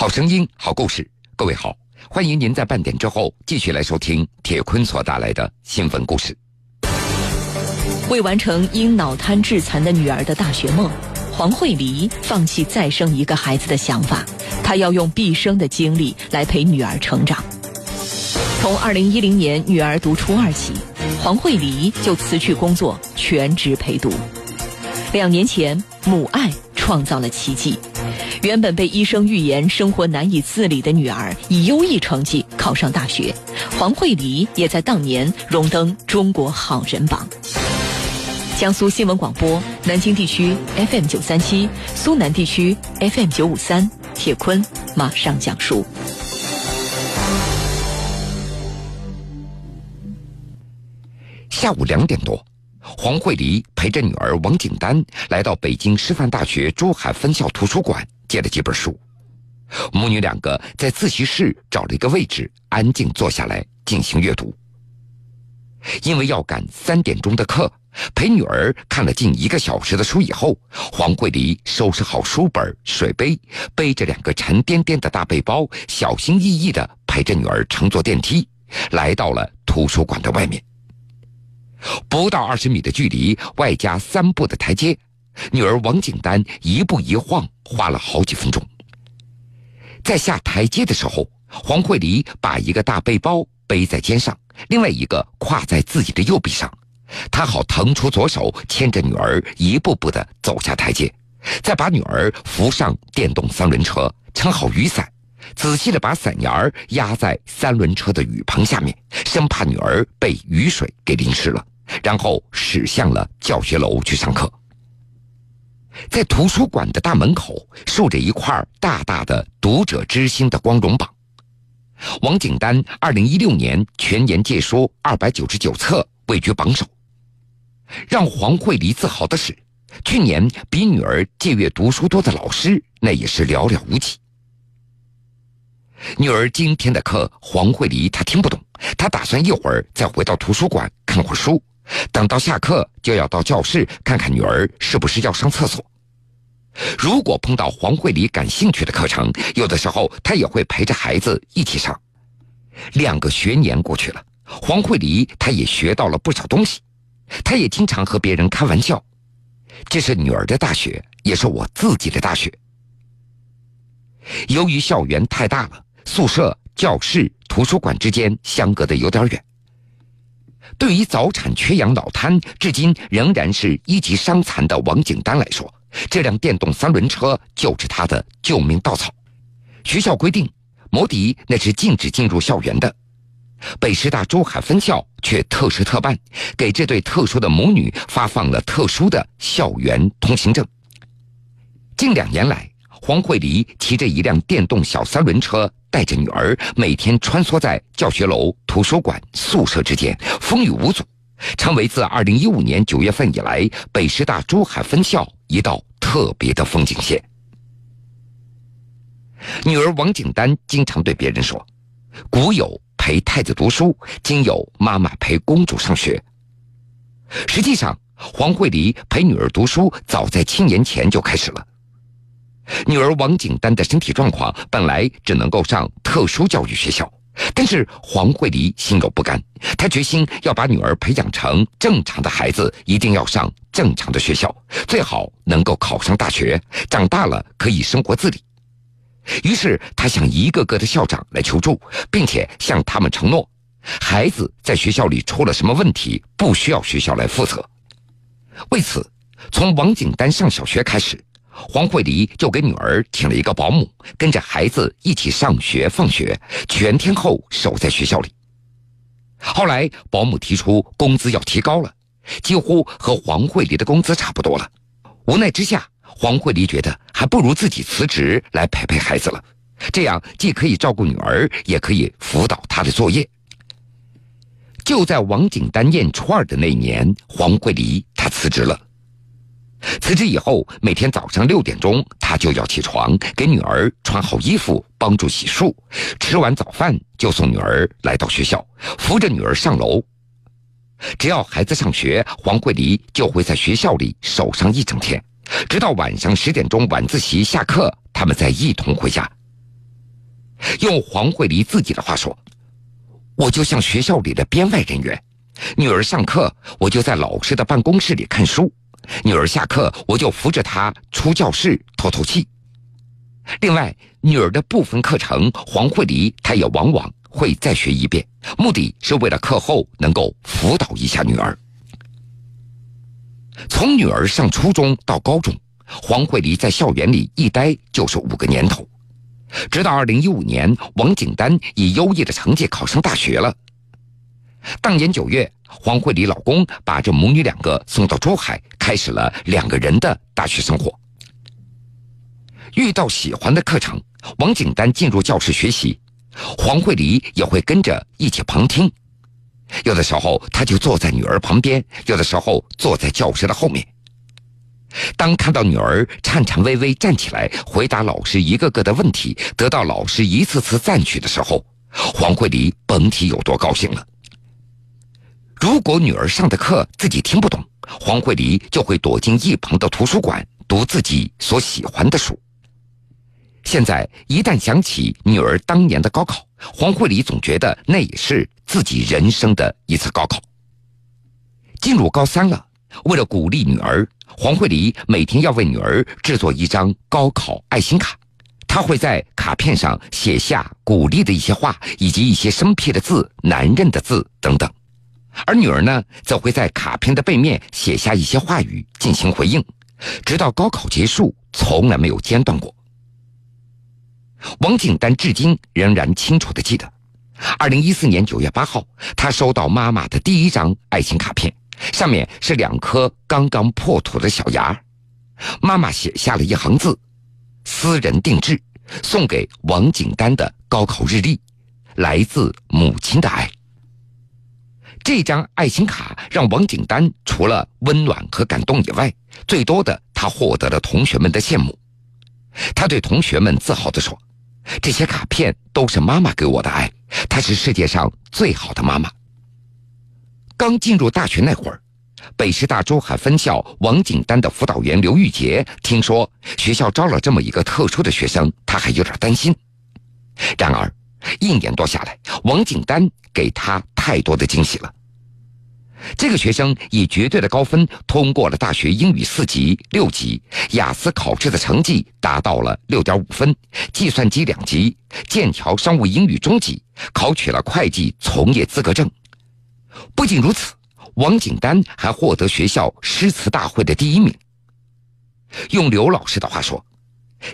好声音，好故事。各位好，欢迎您在半点之后继续来收听铁坤所带来的新闻故事。为完成因脑瘫致残的女儿的大学梦，黄慧梨放弃再生一个孩子的想法，她要用毕生的精力来陪女儿成长。从二零一零年女儿读初二起，黄慧梨就辞去工作，全职陪读。两年前，母爱创造了奇迹。原本被医生预言生活难以自理的女儿，以优异成绩考上大学。黄慧黎也在当年荣登中国好人榜。江苏新闻广播南京地区 FM 九三七，苏南地区 FM 九五三。铁坤马上讲述。下午两点多，黄慧梨陪着女儿王景丹来到北京师范大学珠海分校图书馆。借了几本书，母女两个在自习室找了一个位置，安静坐下来进行阅读。因为要赶三点钟的课，陪女儿看了近一个小时的书以后，黄慧梨收拾好书本、水杯，背着两个沉甸甸的大背包，小心翼翼地陪着女儿乘坐电梯，来到了图书馆的外面。不到二十米的距离，外加三步的台阶。女儿王景丹一步一晃，花了好几分钟。在下台阶的时候，黄慧梨把一个大背包背在肩上，另外一个挎在自己的右臂上，她好腾出左手牵着女儿一步步的走下台阶，再把女儿扶上电动三轮车，撑好雨伞，仔细的把伞沿儿压在三轮车的雨棚下面，生怕女儿被雨水给淋湿了，然后驶向了教学楼去上课。在图书馆的大门口竖着一块大大的“读者之心”的光荣榜。王景丹二零一六年全年借书二百九十九册，位居榜首。让黄慧梨自豪的是，去年比女儿借阅读书多的老师那也是寥寥无几。女儿今天的课，黄慧梨她听不懂，她打算一会儿再回到图书馆看会儿书。等到下课就要到教室看看女儿是不是要上厕所。如果碰到黄慧梨感兴趣的课程，有的时候她也会陪着孩子一起上。两个学年过去了，黄慧梨她也学到了不少东西，她也经常和别人开玩笑：“这是女儿的大学，也是我自己的大学。”由于校园太大了，宿舍、教室、图书馆之间相隔的有点远。对于早产缺氧脑瘫，至今仍然是一级伤残的王景丹来说，这辆电动三轮车就是他的救命稻草。学校规定，摩的那是禁止进入校园的，北师大珠海分校却特事特办，给这对特殊的母女发放了特殊的校园通行证。近两年来，黄慧梨骑着一辆电动小三轮车。带着女儿每天穿梭在教学楼、图书馆、宿舍之间，风雨无阻，成为自二零一五年九月份以来北师大珠海分校一道特别的风景线。女儿王景丹经常对别人说：“古有陪太子读书，今有妈妈陪公主上学。”实际上，黄慧梨陪女儿读书早在七年前就开始了。女儿王景丹的身体状况本来只能够上特殊教育学校，但是黄慧梨心有不甘，她决心要把女儿培养成正常的孩子，一定要上正常的学校，最好能够考上大学，长大了可以生活自理。于是，她向一个个的校长来求助，并且向他们承诺，孩子在学校里出了什么问题，不需要学校来负责。为此，从王景丹上小学开始。黄慧梨就给女儿请了一个保姆，跟着孩子一起上学放学，全天候守在学校里。后来保姆提出工资要提高了，几乎和黄慧梨的工资差不多了。无奈之下，黄慧梨觉得还不如自己辞职来陪陪孩子了，这样既可以照顾女儿，也可以辅导她的作业。就在王景丹念初二的那年，黄慧梨她辞职了。辞职以后，每天早上六点钟，他就要起床，给女儿穿好衣服，帮助洗漱，吃完早饭就送女儿来到学校，扶着女儿上楼。只要孩子上学，黄慧梨就会在学校里守上一整天，直到晚上十点钟晚自习下课，他们再一同回家。用黄慧梨自己的话说：“我就像学校里的编外人员，女儿上课我就在老师的办公室里看书，女儿下课我就扶着她出教室透透气。另外，女儿的部分课程，黄慧梨她也往往会再学一遍，目的是为了课后能够辅导一下女儿。从女儿上初中到高中，黄慧梨在校园里一待就是五个年头。”直到二零一五年，王景丹以优异的成绩考上大学了。当年九月，黄慧丽老公把这母女两个送到珠海，开始了两个人的大学生活。遇到喜欢的课程，王景丹进入教室学习，黄慧丽也会跟着一起旁听。有的时候，他就坐在女儿旁边；有的时候，坐在教室的后面。当看到女儿颤颤巍巍站起来回答老师一个个的问题，得到老师一次次赞许的时候，黄慧丽甭提有多高兴了。如果女儿上的课自己听不懂，黄慧梨就会躲进一旁的图书馆读自己所喜欢的书。现在一旦想起女儿当年的高考，黄慧梨总觉得那也是自己人生的一次高考。进入高三了，为了鼓励女儿。黄慧梨每天要为女儿制作一张高考爱心卡，她会在卡片上写下鼓励的一些话，以及一些生僻的字、难认的字等等。而女儿呢，则会在卡片的背面写下一些话语进行回应，直到高考结束，从来没有间断过。王景丹至今仍然清楚的记得，二零一四年九月八号，他收到妈妈的第一张爱心卡片。上面是两颗刚刚破土的小芽，妈妈写下了一行字：“私人定制，送给王景丹的高考日历，来自母亲的爱。”这张爱心卡让王景丹除了温暖和感动以外，最多的他获得了同学们的羡慕。他对同学们自豪地说：“这些卡片都是妈妈给我的爱，她是世界上最好的妈妈。”刚进入大学那会儿，北师大珠海分校王景丹的辅导员刘玉杰听说学校招了这么一个特殊的学生，他还有点担心。然而，一年多下来，王景丹给他太多的惊喜了。这个学生以绝对的高分通过了大学英语四级、六级，雅思考试的成绩达到了六点五分，计算机两级，剑桥商务英语中级，考取了会计从业资格证。不仅如此，王景丹还获得学校诗词大会的第一名。用刘老师的话说，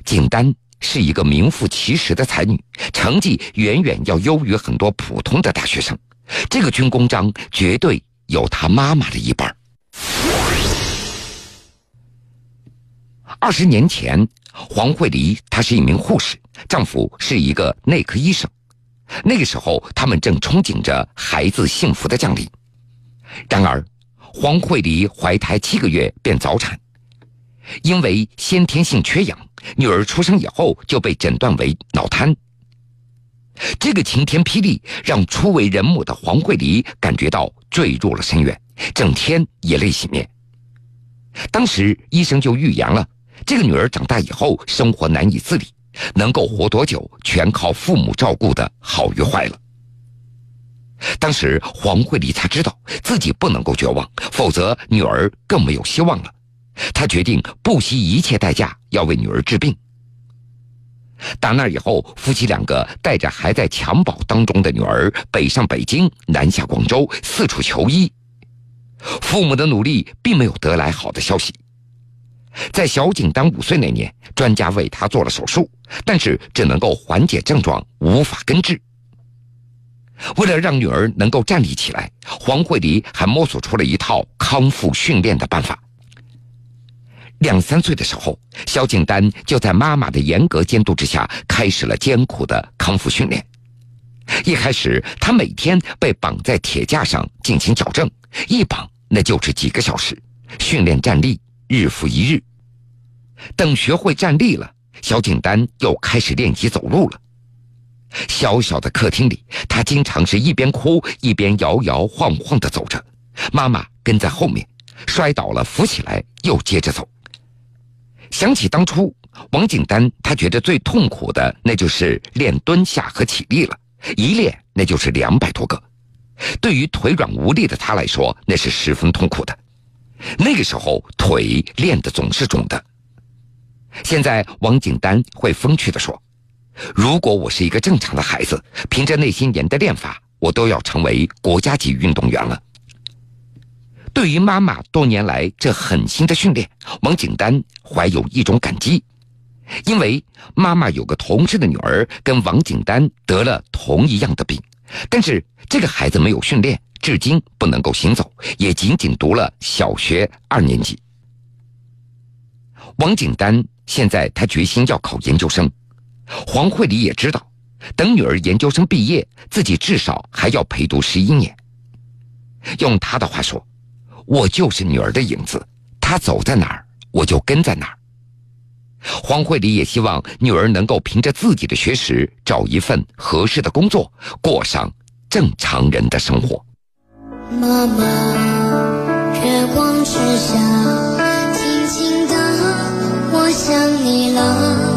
景丹是一个名副其实的才女，成绩远远要优于很多普通的大学生。这个军功章绝对有她妈妈的一半。二十年前，黄慧梨她是一名护士，丈夫是一个内科医生。那个时候，他们正憧憬着孩子幸福的降临。然而，黄慧梨怀胎七个月便早产，因为先天性缺氧，女儿出生以后就被诊断为脑瘫。这个晴天霹雳让初为人母的黄慧梨感觉到坠入了深渊，整天以泪洗面。当时医生就预言了，这个女儿长大以后生活难以自理。能够活多久，全靠父母照顾的好与坏了。当时黄慧梨才知道自己不能够绝望，否则女儿更没有希望了。他决定不惜一切代价要为女儿治病。打那以后，夫妻两个带着还在襁褓当中的女儿，北上北京，南下广州，四处求医。父母的努力并没有得来好的消息。在小景丹五岁那年，专家为他做了手术，但是只能够缓解症状，无法根治。为了让女儿能够站立起来，黄慧梨还摸索出了一套康复训练的办法。两三岁的时候，小景丹就在妈妈的严格监督之下，开始了艰苦的康复训练。一开始，他每天被绑在铁架上进行矫正，一绑那就是几个小时，训练站立。日复一日，等学会站立了，小景丹又开始练习走路了。小小的客厅里，他经常是一边哭一边摇摇晃晃的走着，妈妈跟在后面，摔倒了扶起来又接着走。想起当初王景丹他觉得最痛苦的那就是练蹲下和起立了，一练那就是两百多个。对于腿软无力的他来说，那是十分痛苦的。那个时候腿练的总是肿的。现在王景丹会风趣的说：“如果我是一个正常的孩子，凭着那些年的练法，我都要成为国家级运动员了。”对于妈妈多年来这狠心的训练，王景丹怀有一种感激，因为妈妈有个同事的女儿跟王景丹得了同一样的病，但是这个孩子没有训练，至今不能够行走，也仅仅读了小学二年级。王景丹现在他决心要考研究生，黄慧梨也知道，等女儿研究生毕业，自己至少还要陪读十一年。用他的话说。我就是女儿的影子，她走在哪儿，我就跟在哪儿。黄慧丽也希望女儿能够凭着自己的学识找一份合适的工作，过上正常人的生活。妈妈，月光之下，静静的，我想你了，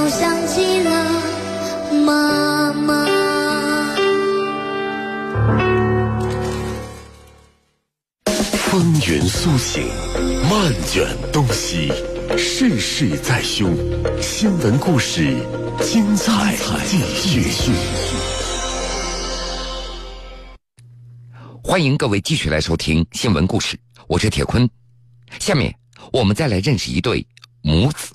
的笑想起了妈妈。风云苏醒，漫卷东西，世事在胸。新闻故事，精彩继续。欢迎各位继续来收听新闻故事，我是铁坤。下面我们再来认识一对母子。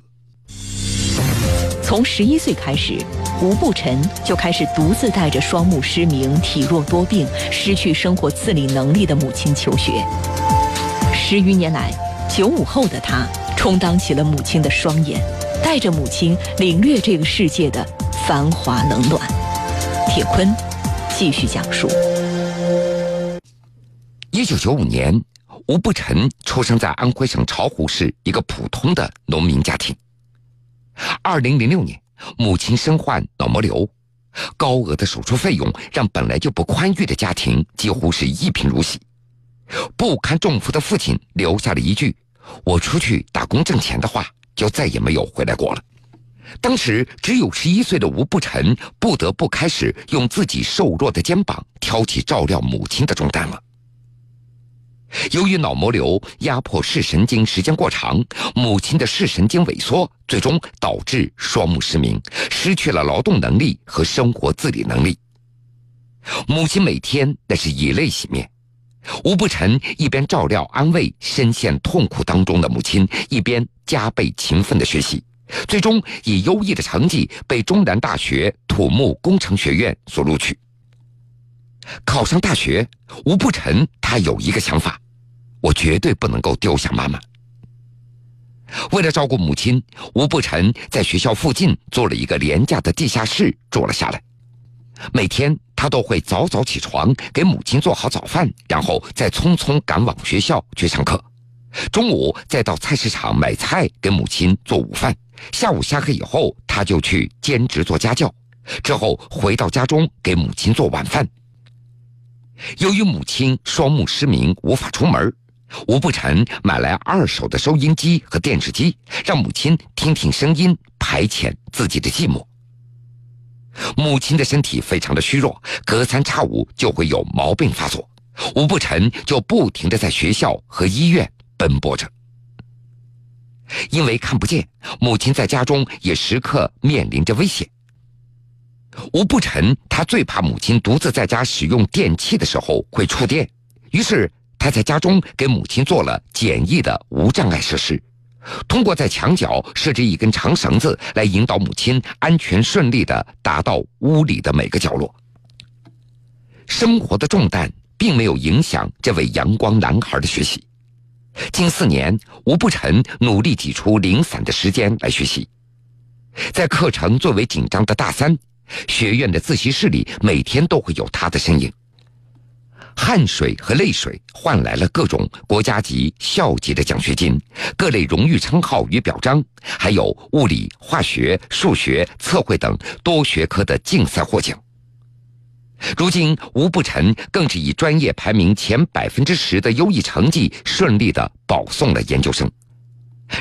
从十一岁开始，吴步晨就开始独自带着双目失明、体弱多病、失去生活自理能力的母亲求学。十余年来，九五后的他充当起了母亲的双眼，带着母亲领略这个世界的繁华冷暖。铁坤继续讲述。一九九五年，吴步晨出生在安徽省巢湖市一个普通的农民家庭。二零零六年，母亲身患脑膜瘤，高额的手术费用让本来就不宽裕的家庭几乎是一贫如洗。不堪重负的父亲留下了一句：“我出去打工挣钱的话，就再也没有回来过了。”当时只有十一岁的吴步晨不得不开始用自己瘦弱的肩膀挑起照料母亲的重担了。由于脑膜瘤压迫视神经时间过长，母亲的视神经萎缩，最终导致双目失明，失去了劳动能力和生活自理能力。母亲每天那是以泪洗面，吴不臣一边照料安慰深陷痛苦当中的母亲，一边加倍勤奋的学习，最终以优异的成绩被中南大学土木工程学院所录取。考上大学，吴不臣他有一个想法：我绝对不能够丢下妈妈。为了照顾母亲，吴不臣在学校附近做了一个廉价的地下室住了下来。每天他都会早早起床，给母亲做好早饭，然后再匆匆赶往学校去上课。中午再到菜市场买菜给母亲做午饭。下午下课以后，他就去兼职做家教，之后回到家中给母亲做晚饭。由于母亲双目失明，无法出门。吴不臣买来二手的收音机和电视机，让母亲听听声音，排遣自己的寂寞。母亲的身体非常的虚弱，隔三差五就会有毛病发作，吴不臣就不停的在学校和医院奔波着。因为看不见，母亲在家中也时刻面临着危险。吴不臣他最怕母亲独自在家使用电器的时候会触电，于是。他在家中给母亲做了简易的无障碍设施，通过在墙角设置一根长绳子来引导母亲安全顺利的达到屋里的每个角落。生活的重担并没有影响这位阳光男孩的学习。近四年，吴不臣努力挤出零散的时间来学习。在课程最为紧张的大三，学院的自习室里每天都会有他的身影。汗水和泪水换来了各种国家级、校级的奖学金，各类荣誉称号与表彰，还有物理、化学、数学、测绘等多学科的竞赛获奖。如今，吴步臣更是以专业排名前百分之十的优异成绩，顺利的保送了研究生。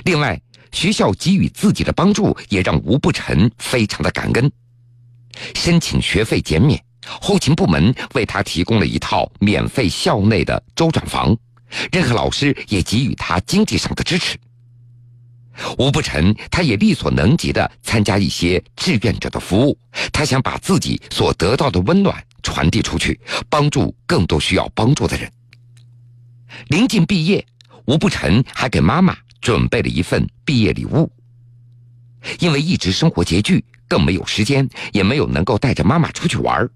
另外，学校给予自己的帮助，也让吴步臣非常的感恩，申请学费减免。后勤部门为他提供了一套免费校内的周转房，任何老师也给予他经济上的支持。吴不臣，他也力所能及的参加一些志愿者的服务，他想把自己所得到的温暖传递出去，帮助更多需要帮助的人。临近毕业，吴不臣还给妈妈准备了一份毕业礼物。因为一直生活拮据，更没有时间，也没有能够带着妈妈出去玩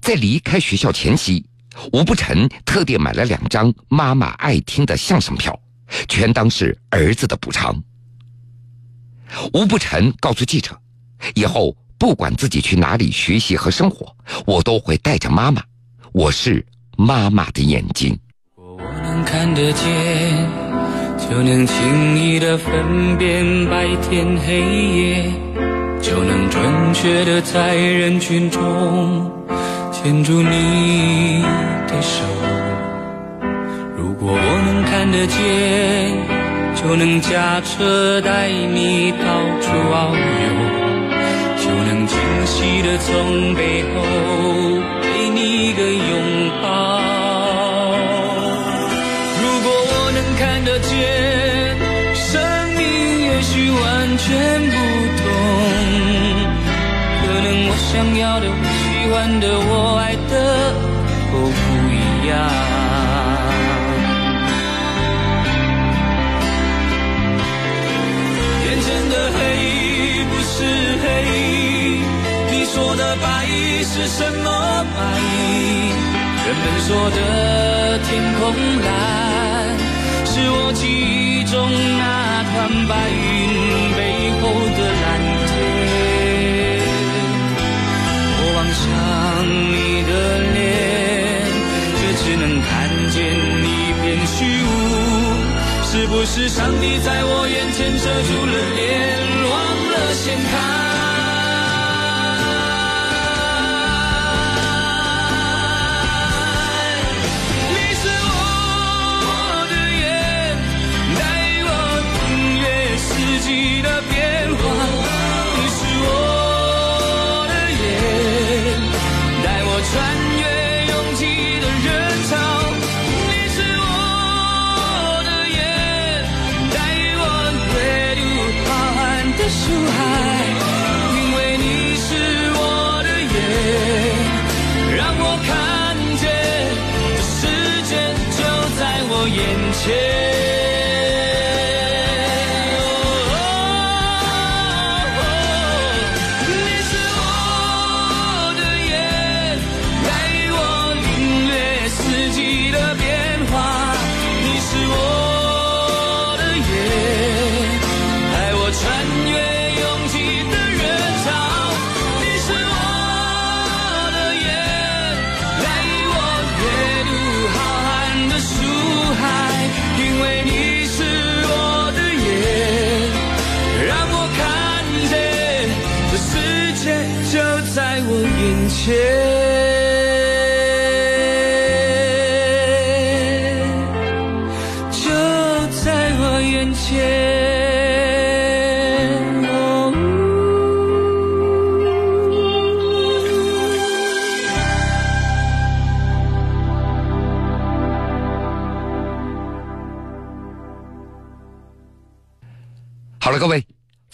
在离开学校前夕，吴不臣特地买了两张妈妈爱听的相声票，全当是儿子的补偿。吴不臣告诉记者：“以后不管自己去哪里学习和生活，我都会带着妈妈。我是妈妈的眼睛。”我能看得见，就能轻易的分辨白天黑夜，就能准确的在人群中。牵住你的手，如果我能看得见，就能驾车带你到处遨游，就能惊喜的从背后给你一个拥抱。如果我能看得见，生命也许完全不同，可能我想要的。喜欢的我爱的都不一样。眼前的黑不是黑，你说的白是什么白？人们说的天空蓝，是我记忆中那团白云上帝在我眼前遮住了脸，前。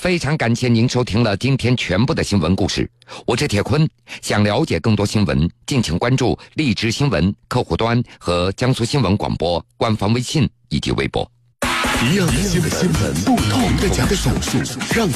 非常感谢您收听了今天全部的新闻故事。我是铁坤，想了解更多新闻，敬请关注荔枝新闻客户端和江苏新闻广播官方微信以及微博。一样的新闻，不同的讲述，让。